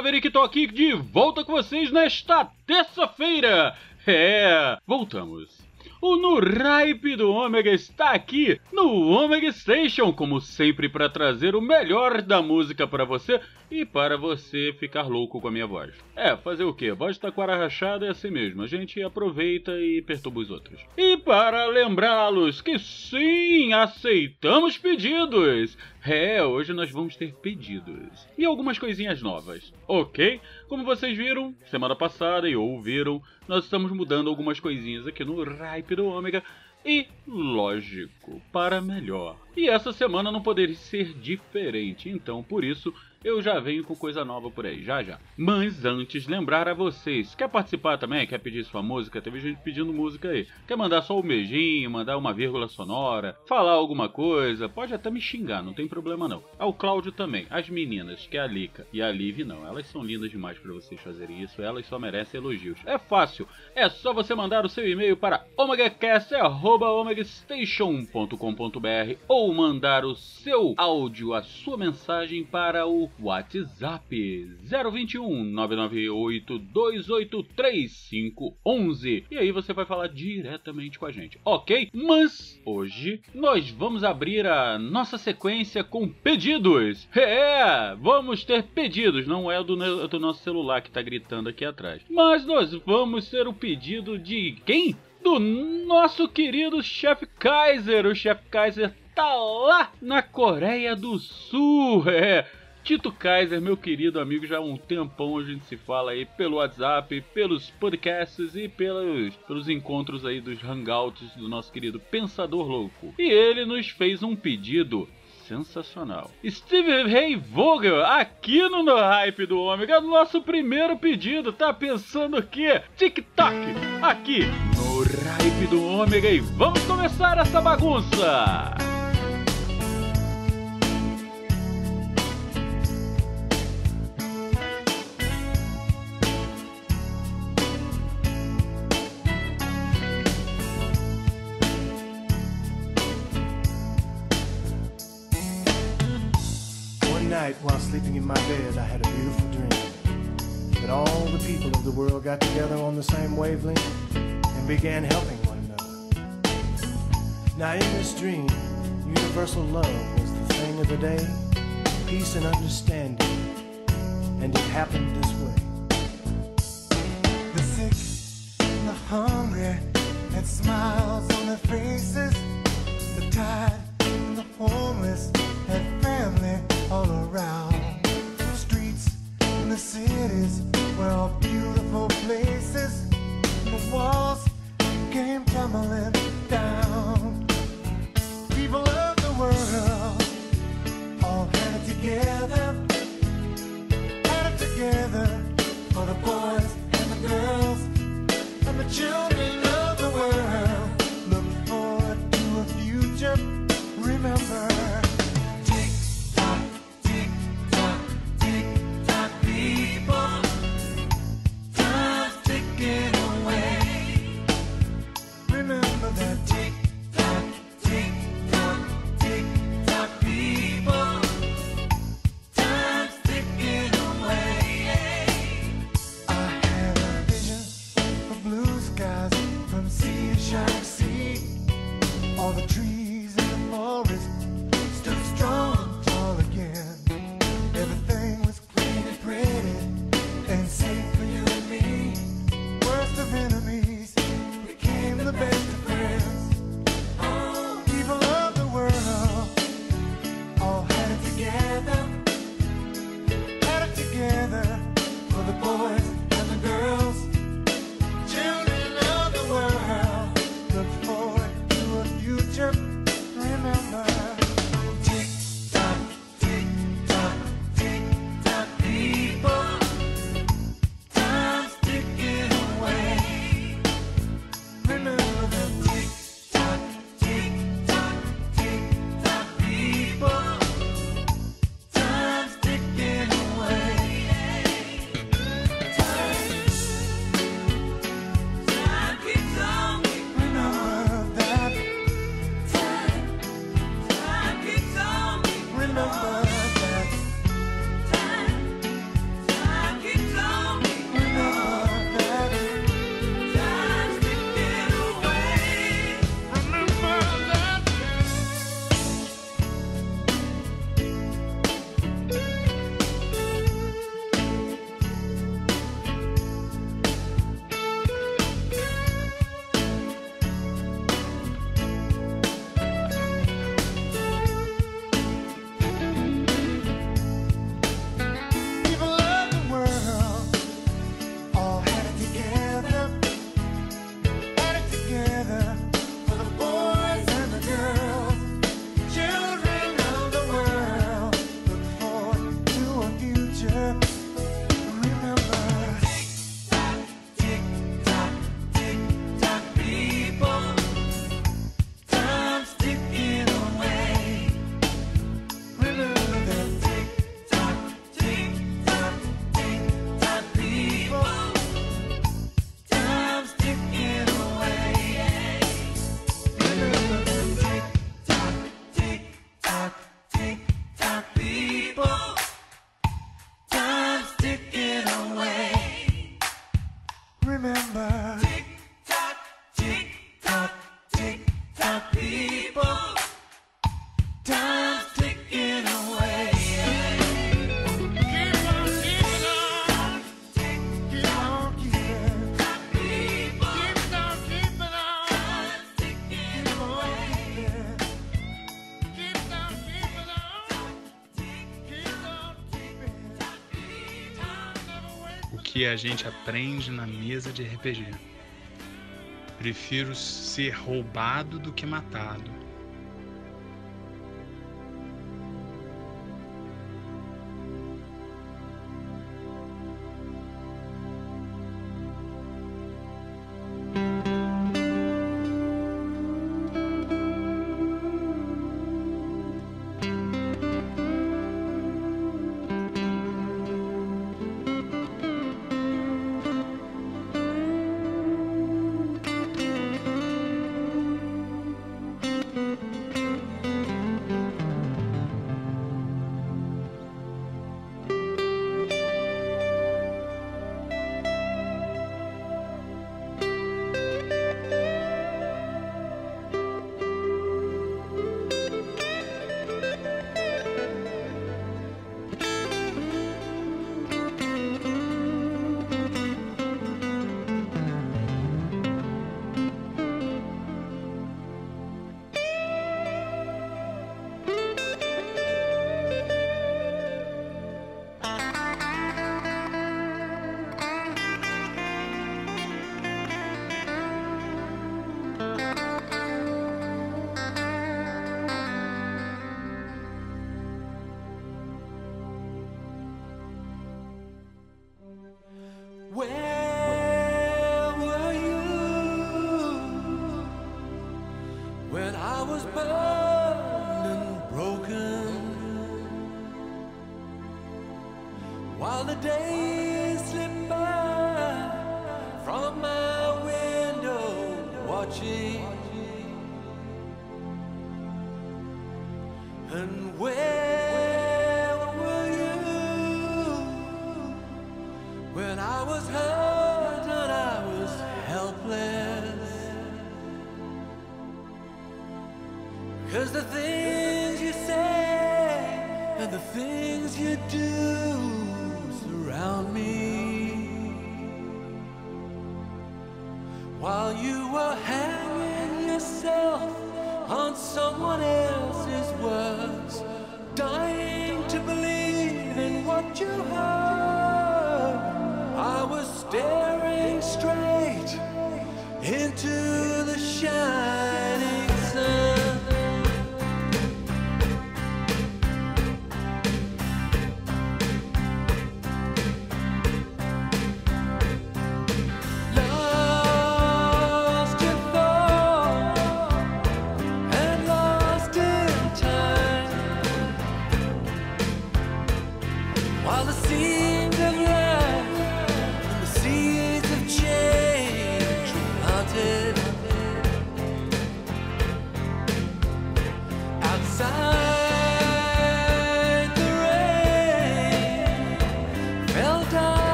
Maverick, aqui de volta com vocês nesta terça-feira! É, voltamos. O No do Ômega está aqui no Omega Station, como sempre, para trazer o melhor da música para você e para você ficar louco com a minha voz. É, fazer o quê? Voz taquara rachada é assim mesmo, a gente aproveita e perturba os outros. E para lembrá-los que sim, aceitamos pedidos! É, hoje nós vamos ter pedidos. E algumas coisinhas novas, ok? Como vocês viram semana passada e ouviram, nós estamos mudando algumas coisinhas aqui no Ripe do Ômega. E, lógico, para melhor. E essa semana não poderia ser diferente, então por isso eu já venho com coisa nova por aí, já já. Mas antes, lembrar a vocês, quer participar também? Quer pedir sua música? Teve gente pedindo música aí. Quer mandar só um beijinho, mandar uma vírgula sonora, falar alguma coisa? Pode até me xingar, não tem problema não. Ao Cláudio também, as meninas, que é a Lica e a Liv não, elas são lindas demais para vocês fazerem isso, elas só merecem elogios. É fácil, é só você mandar o seu e-mail para omegacast.omegastation.com.br ou mandar o seu áudio, a sua mensagem para o WhatsApp 021 998 283 e aí você vai falar diretamente com a gente, ok? Mas hoje nós vamos abrir a nossa sequência com pedidos. É, vamos ter pedidos, não é do, ne- do nosso celular que tá gritando aqui atrás. Mas nós vamos ter o pedido de quem? Do nosso querido Chef Kaiser. O Chef Kaiser tá lá na Coreia do Sul. É. Tito Kaiser, meu querido amigo, já há um tempão a gente se fala aí pelo WhatsApp, pelos podcasts e pelos, pelos encontros aí dos hangouts do nosso querido Pensador Louco. E ele nos fez um pedido sensacional. Steve Ray Vogel, aqui no No Hype do Ômega, nosso primeiro pedido, tá pensando o quê? TikTok, aqui no Hype do Ômega e vamos começar essa bagunça! Sleeping in my bed, I had a beautiful dream that all the people of the world got together on the same wavelength and began helping one another. Now, in this dream, universal love was the thing of the day, peace and understanding, and it happened this way. The sick and the hungry had smiles que a gente aprende na mesa de RPG. Prefiro ser roubado do que matado.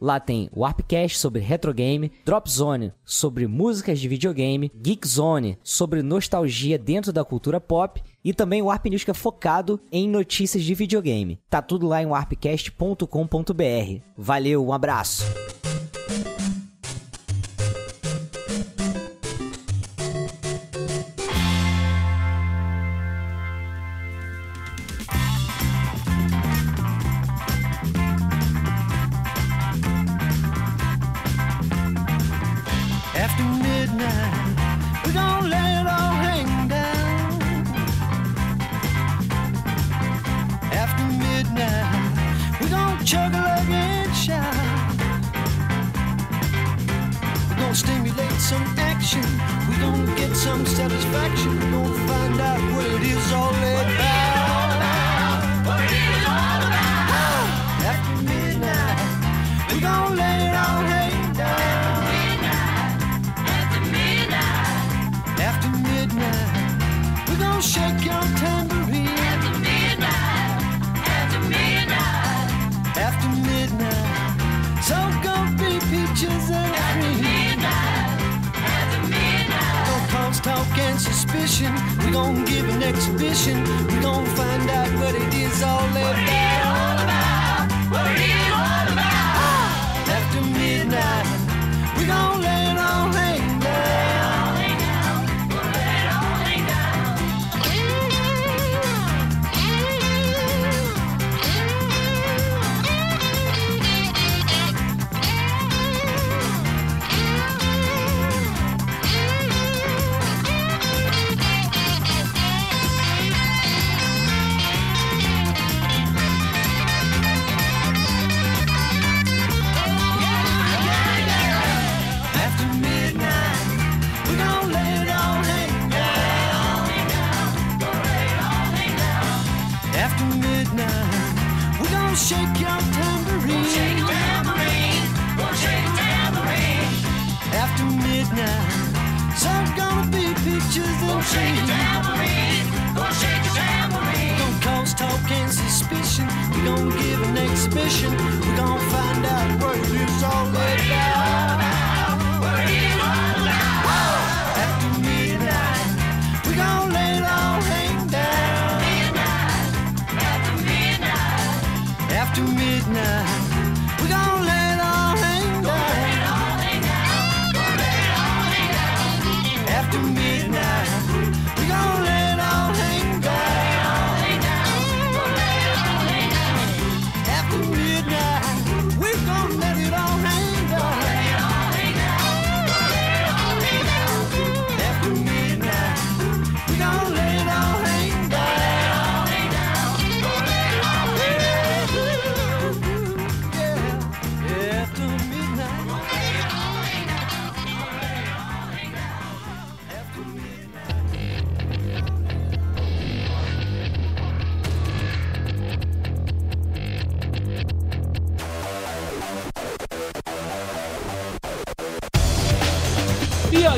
Lá tem Warpcast sobre retrogame, Drop Zone sobre músicas de videogame, Geek Zone sobre nostalgia dentro da cultura pop e também o Warp News que é focado em notícias de videogame. Tá tudo lá em warpcast.com.br. Valeu, um abraço. We're gonna let it all hang down. After midnight, we're gonna chug a lug and. We're gonna stimulate some action. We're gonna get some satisfaction. We're gonna find out what it is all about. Suspicion. We're gonna give an exhibition. We're gonna find out what it is all about.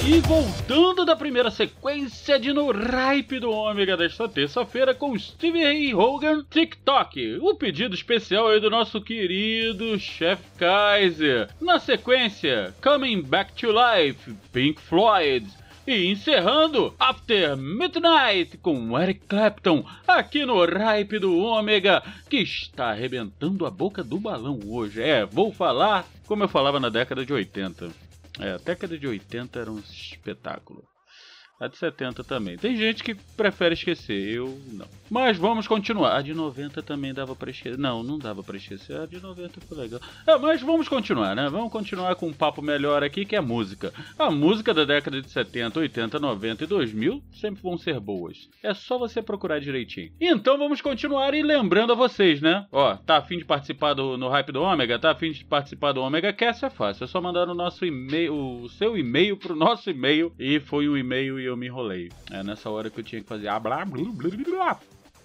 Aí, voltando da primeira sequência de No Ripe do Ômega desta terça-feira com Steve Ray Hogan TikTok, o pedido especial aí do nosso querido Chef Kaiser. Na sequência, Coming Back to Life, Pink Floyd. E encerrando After Midnight com Eric Clapton, aqui no Ripe do Ômega, que está arrebentando a boca do balão hoje. É, vou falar como eu falava na década de 80. É, a década de 80 era um espetáculo. A de 70 também. Tem gente que prefere esquecer, eu não. Mas vamos continuar. A de 90 também dava pra esquecer. Não, não dava pra esquecer. A de 90 foi legal. É, mas vamos continuar, né? Vamos continuar com um papo melhor aqui, que é música. A música da década de 70, 80, 90 e 2000 sempre vão ser boas. É só você procurar direitinho. Então vamos continuar e lembrando a vocês, né? Ó, tá afim de participar do, no Hype do Ômega? Tá afim de participar do Ômega Cast? É fácil. É só mandar no nosso e-mail, o seu e-mail pro nosso e-mail. E foi o e-mail e eu me enrolei. É nessa hora que eu tinha que fazer.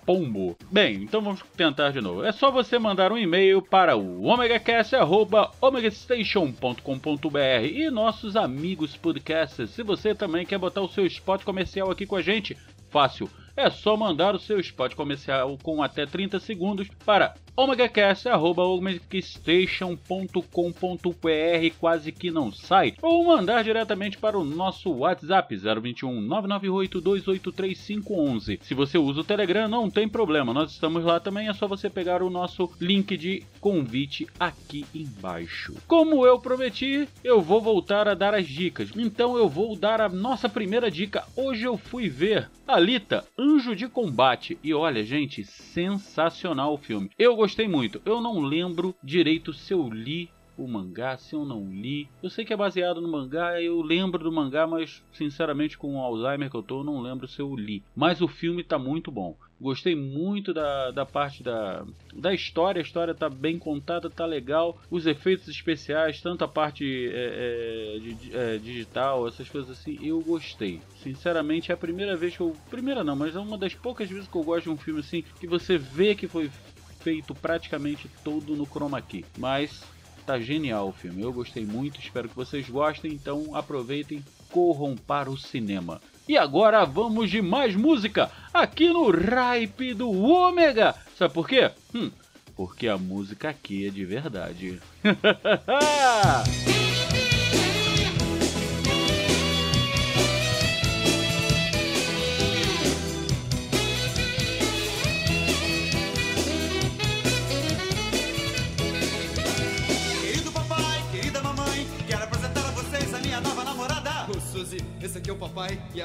Pombo. Bem, então vamos tentar de novo. É só você mandar um e-mail para o omegacast.omegastation.com.br e nossos amigos podcasters. Se você também quer botar o seu spot comercial aqui com a gente, fácil. É só mandar o seu spot comercial com até 30 segundos para omegacast.omegastation.com.br quase que não sai, ou mandar diretamente para o nosso WhatsApp 021 998 283 Se você usa o Telegram, não tem problema, nós estamos lá também, é só você pegar o nosso link de convite aqui embaixo. Como eu prometi, eu vou voltar a dar as dicas, então eu vou dar a nossa primeira dica. Hoje eu fui ver Alita, Anjo de Combate, e olha, gente, sensacional o filme. Eu gostei muito. Eu não lembro direito se eu li o mangá, se eu não li. Eu sei que é baseado no mangá, eu lembro do mangá, mas sinceramente com o Alzheimer que eu tô, eu não lembro se eu li. Mas o filme tá muito bom. Gostei muito da, da parte da, da história, a história tá bem contada, tá legal. Os efeitos especiais, tanto a parte é, é, é, digital, essas coisas assim, eu gostei. Sinceramente, é a primeira vez que eu. Primeira não, mas é uma das poucas vezes que eu gosto de um filme assim, que você vê que foi feito praticamente todo no chroma key. Mas tá genial o filme. Eu gostei muito, espero que vocês gostem. Então aproveitem, corram para o cinema. E agora vamos de mais música aqui no Ripe do Ômega. Sabe por quê? Hum, porque a música aqui é de verdade.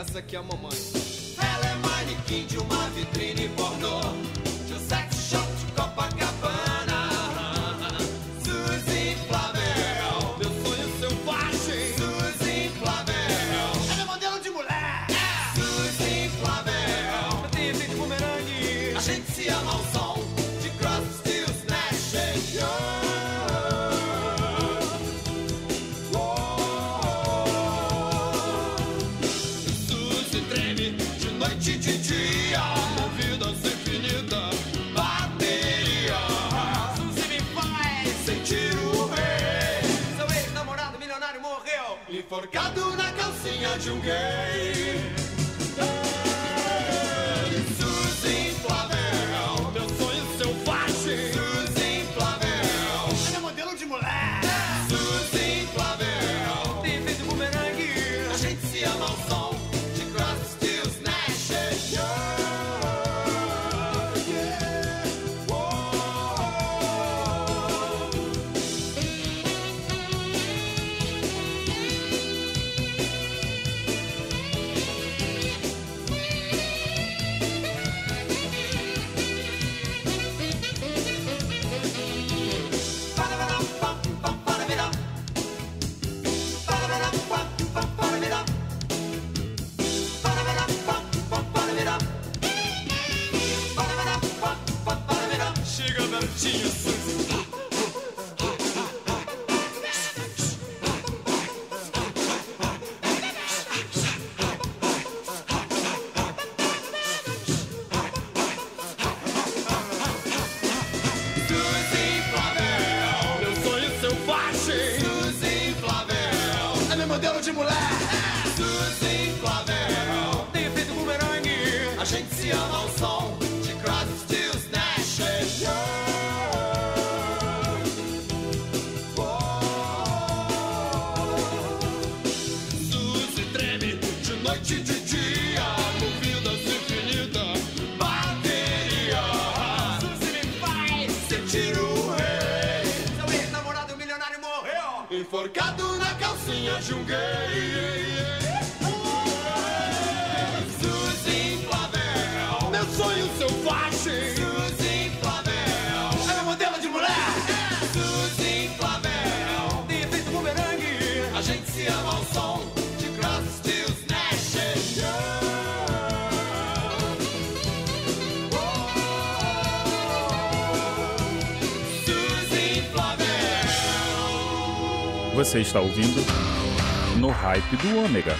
essa aqui é a mamãe. Ela é manequim de uma vitrine pornô, Enforcado na calcinha de um gay. Você está ouvindo no Hype do Ômega.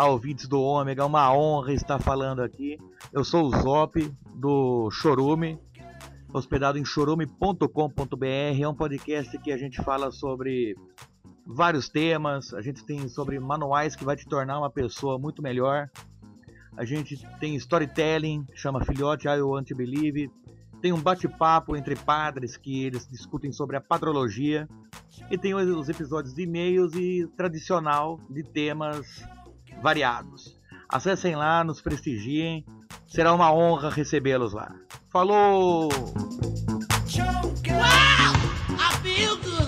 Olá, ouvintes do Ômega, é uma honra estar falando aqui. Eu sou o Zop, do Chorume, hospedado em chorume.com.br. É um podcast que a gente fala sobre vários temas. A gente tem sobre manuais que vai te tornar uma pessoa muito melhor. A gente tem storytelling, chama Filhote I Want to Believe. Tem um bate-papo entre padres que eles discutem sobre a padrologia. E tem os episódios de e-mails e tradicional de temas variados. Acessem lá, nos prestigiem. Será uma honra recebê-los lá. Falou! Feel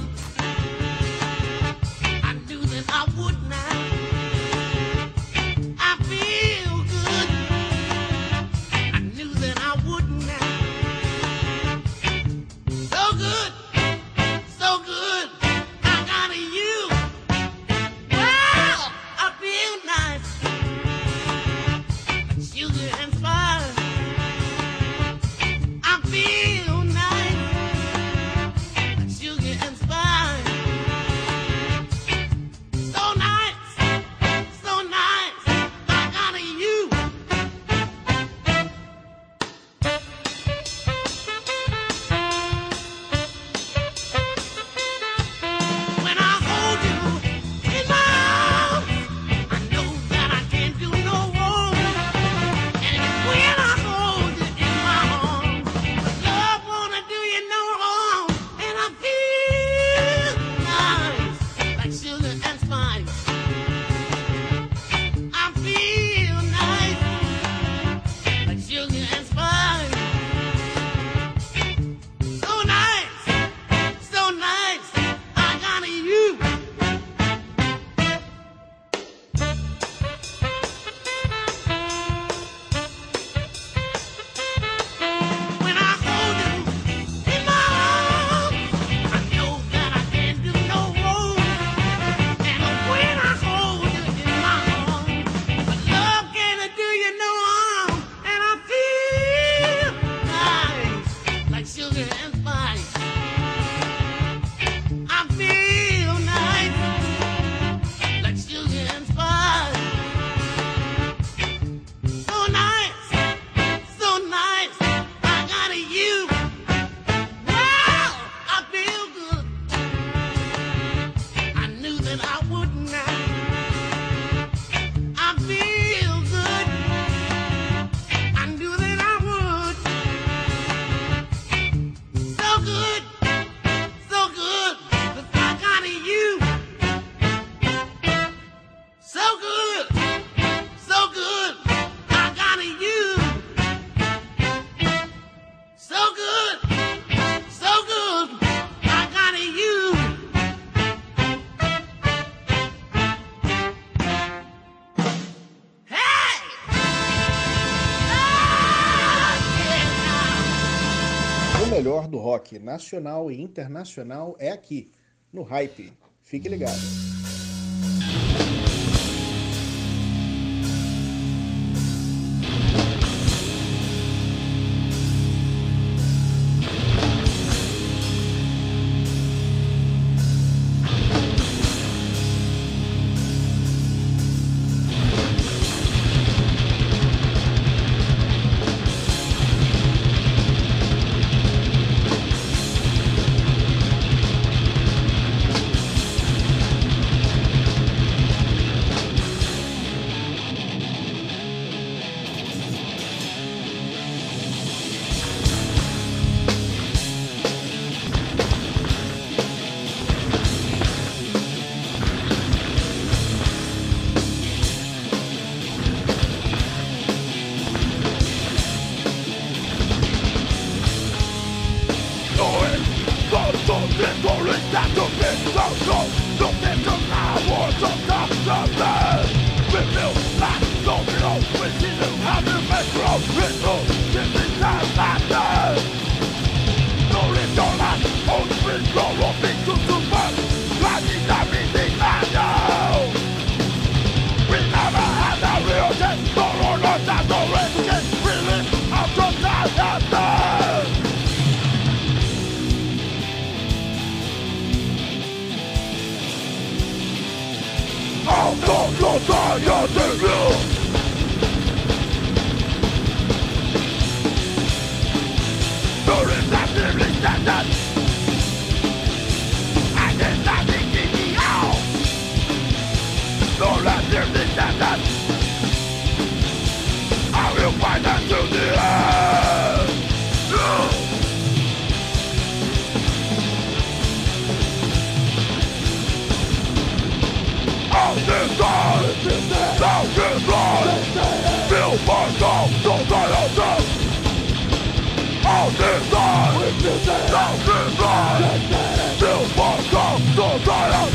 and I nacional e internacional é aqui, no Hype. Fique ligado. Still fuck up the fire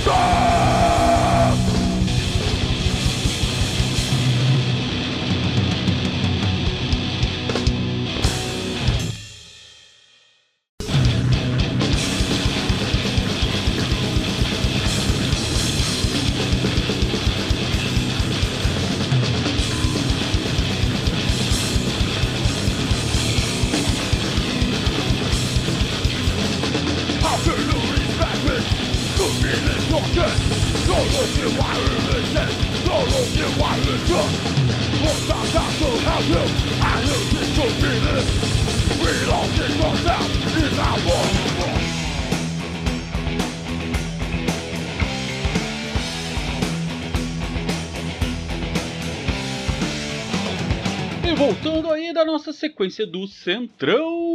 E voltando aí da nossa sequência do Centrão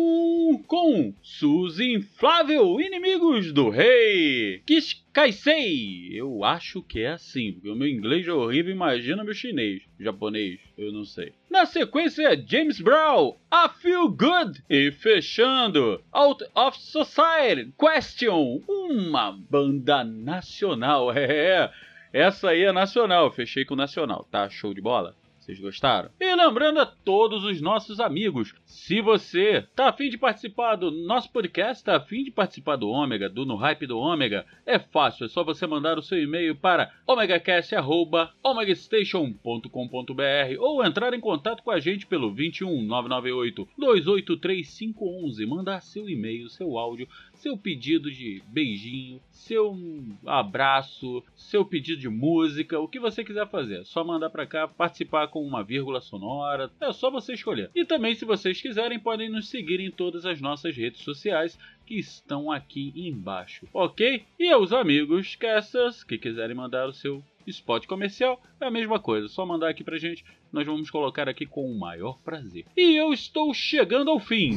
com Suzy Inflável, Inimigos do Rei, Kishkaisei. Eu acho que é assim, porque o meu inglês é horrível, imagina meu chinês, japonês, eu não sei. Na sequência, James Brown, I Feel Good. E fechando, Out of Society, Question, uma banda nacional, é, essa aí é nacional, fechei com nacional, tá? Show de bola? Vocês gostaram? E lembrando a todos os nossos amigos, se você tá afim de participar do nosso podcast, tá afim de participar do Ômega, do No Hype do Ômega, é fácil, é só você mandar o seu e-mail para omegacast.omegastation.com.br ou entrar em contato com a gente pelo 21 998 283511. Mandar seu e-mail, seu áudio, seu pedido de beijinho, seu abraço, seu pedido de música, o que você quiser fazer. É só mandar para cá, participar com uma vírgula sonora, é só você escolher. E também, se vocês quiserem, podem nos seguir em todas as nossas redes sociais que estão aqui embaixo, ok? E aos amigos casters que quiserem mandar o seu spot comercial, é a mesma coisa, só mandar aqui pra gente, nós vamos colocar aqui com o maior prazer. E eu estou chegando ao fim.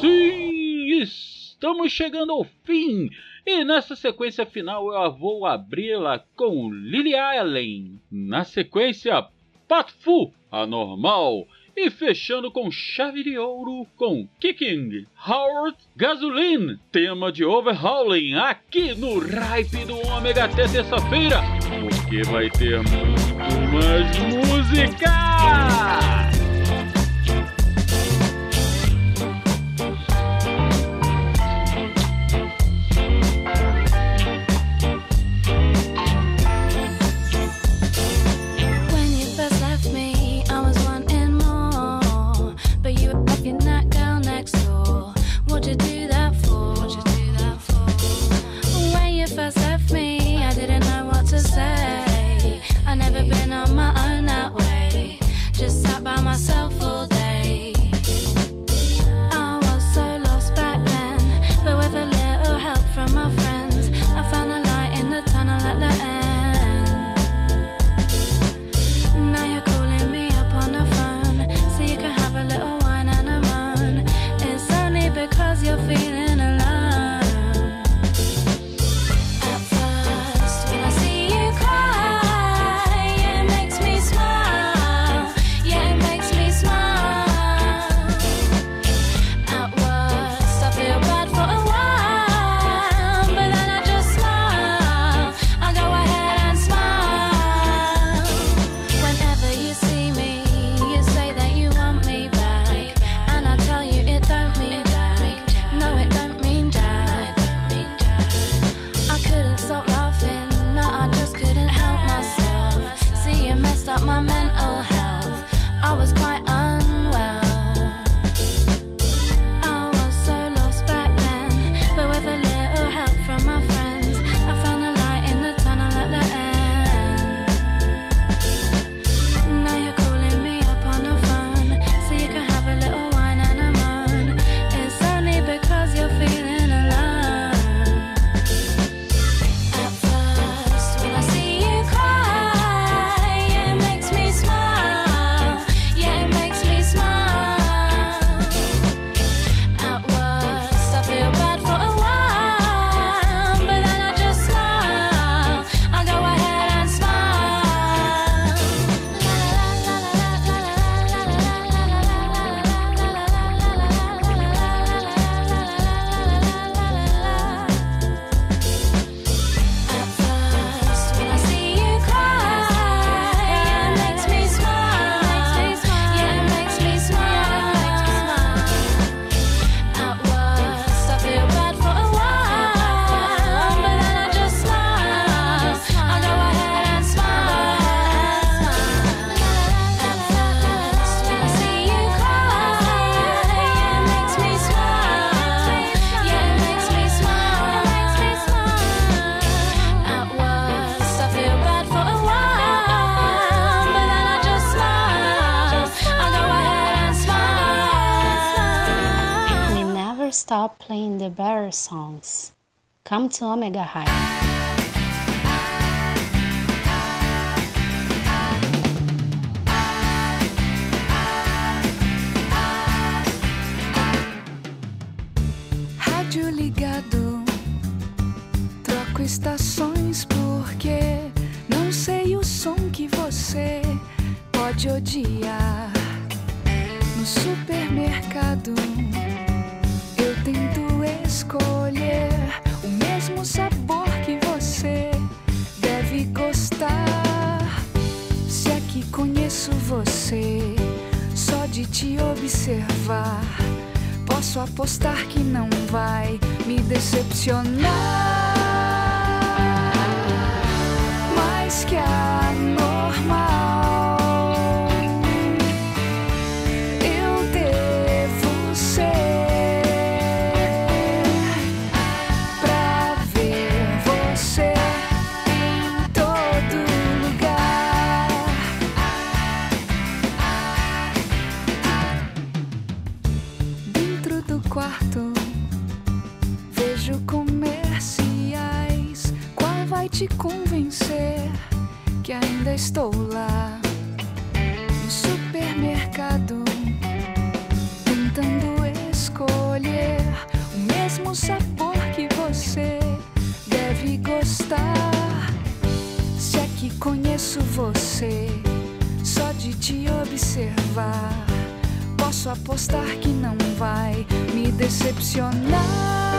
Sim, estamos chegando ao fim. E nessa sequência final eu vou abri-la com Lily Allen. Na sequência, Patfu, Anormal. E fechando com chave de ouro com Kicking, Howard, Gasoline, tema de Overhauling aqui no Ripe do Ômega até terça-feira, porque vai ter muito mais música! Never stop playing the better songs. Come to Omega High. Rádio ligado, troco estações porque não sei o som que você pode odiar. No supermercado, escolher o mesmo sabor que você deve gostar. Se aqui conheço você, só de te observar. Posso apostar que não vai me decepcionar. Mais que a estou lá? No supermercado, tentando escolher o mesmo sabor que você deve gostar. Se é que conheço você, só de te observar. Posso apostar que não vai me decepcionar.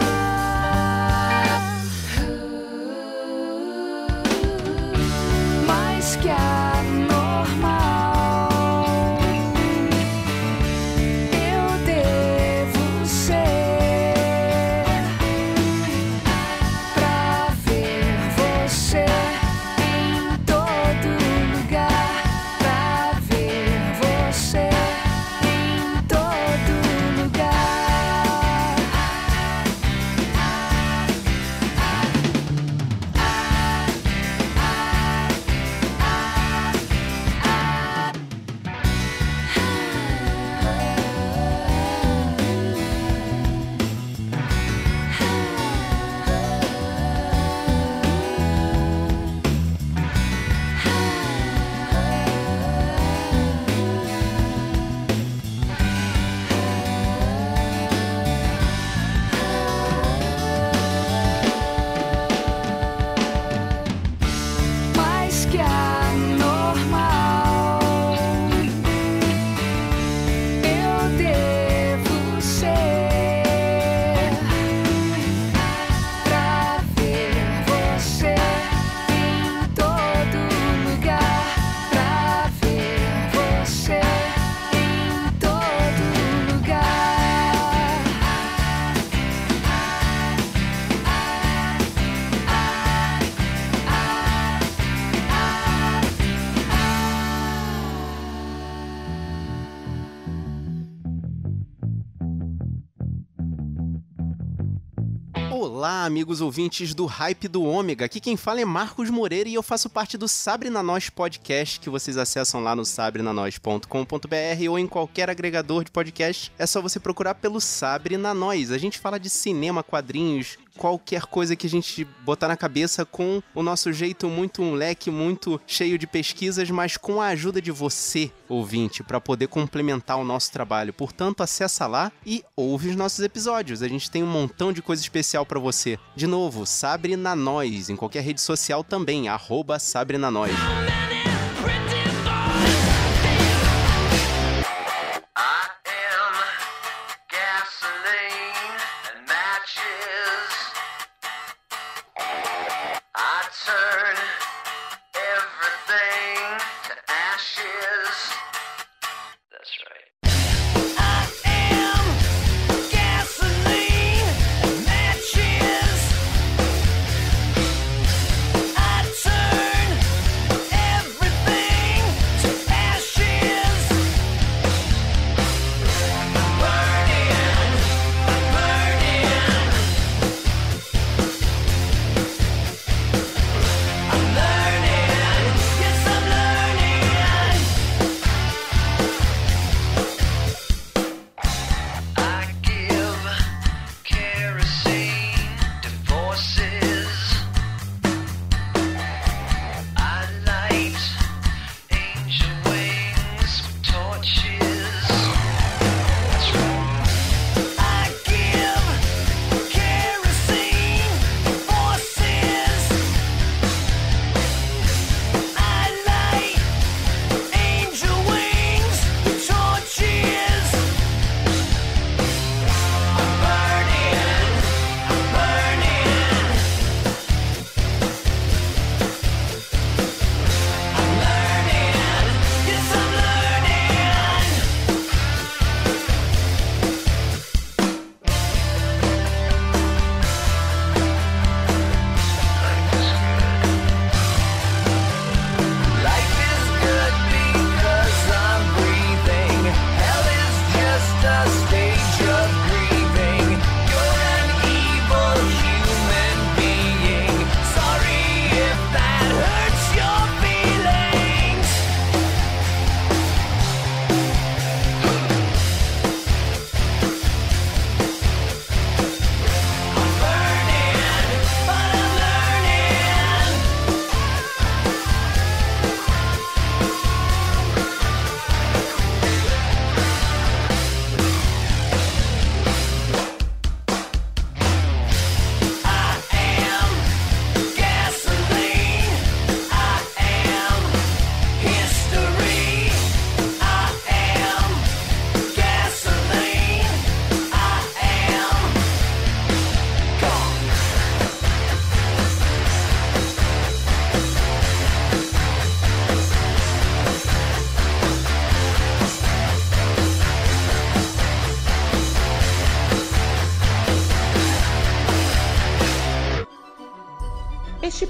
Amigos ouvintes do Hype do Ômega. Aqui quem fala é Marcos Moreira e eu faço parte do Sabre na Nós podcast que vocês acessam lá no sabrenanois.com.br ou em qualquer agregador de podcast. É só você procurar pelo Sabre na Nós. A gente fala de cinema, quadrinhos, qualquer coisa que a gente botar na cabeça com o nosso jeito muito leque muito cheio de pesquisas, mas com a ajuda de você, ouvinte, para poder complementar o nosso trabalho. Portanto, acessa lá e ouve os nossos episódios. A gente tem um montão de coisa especial para você. De novo, Sabre na Nós, em qualquer rede social também, arroba Sabre na Nós.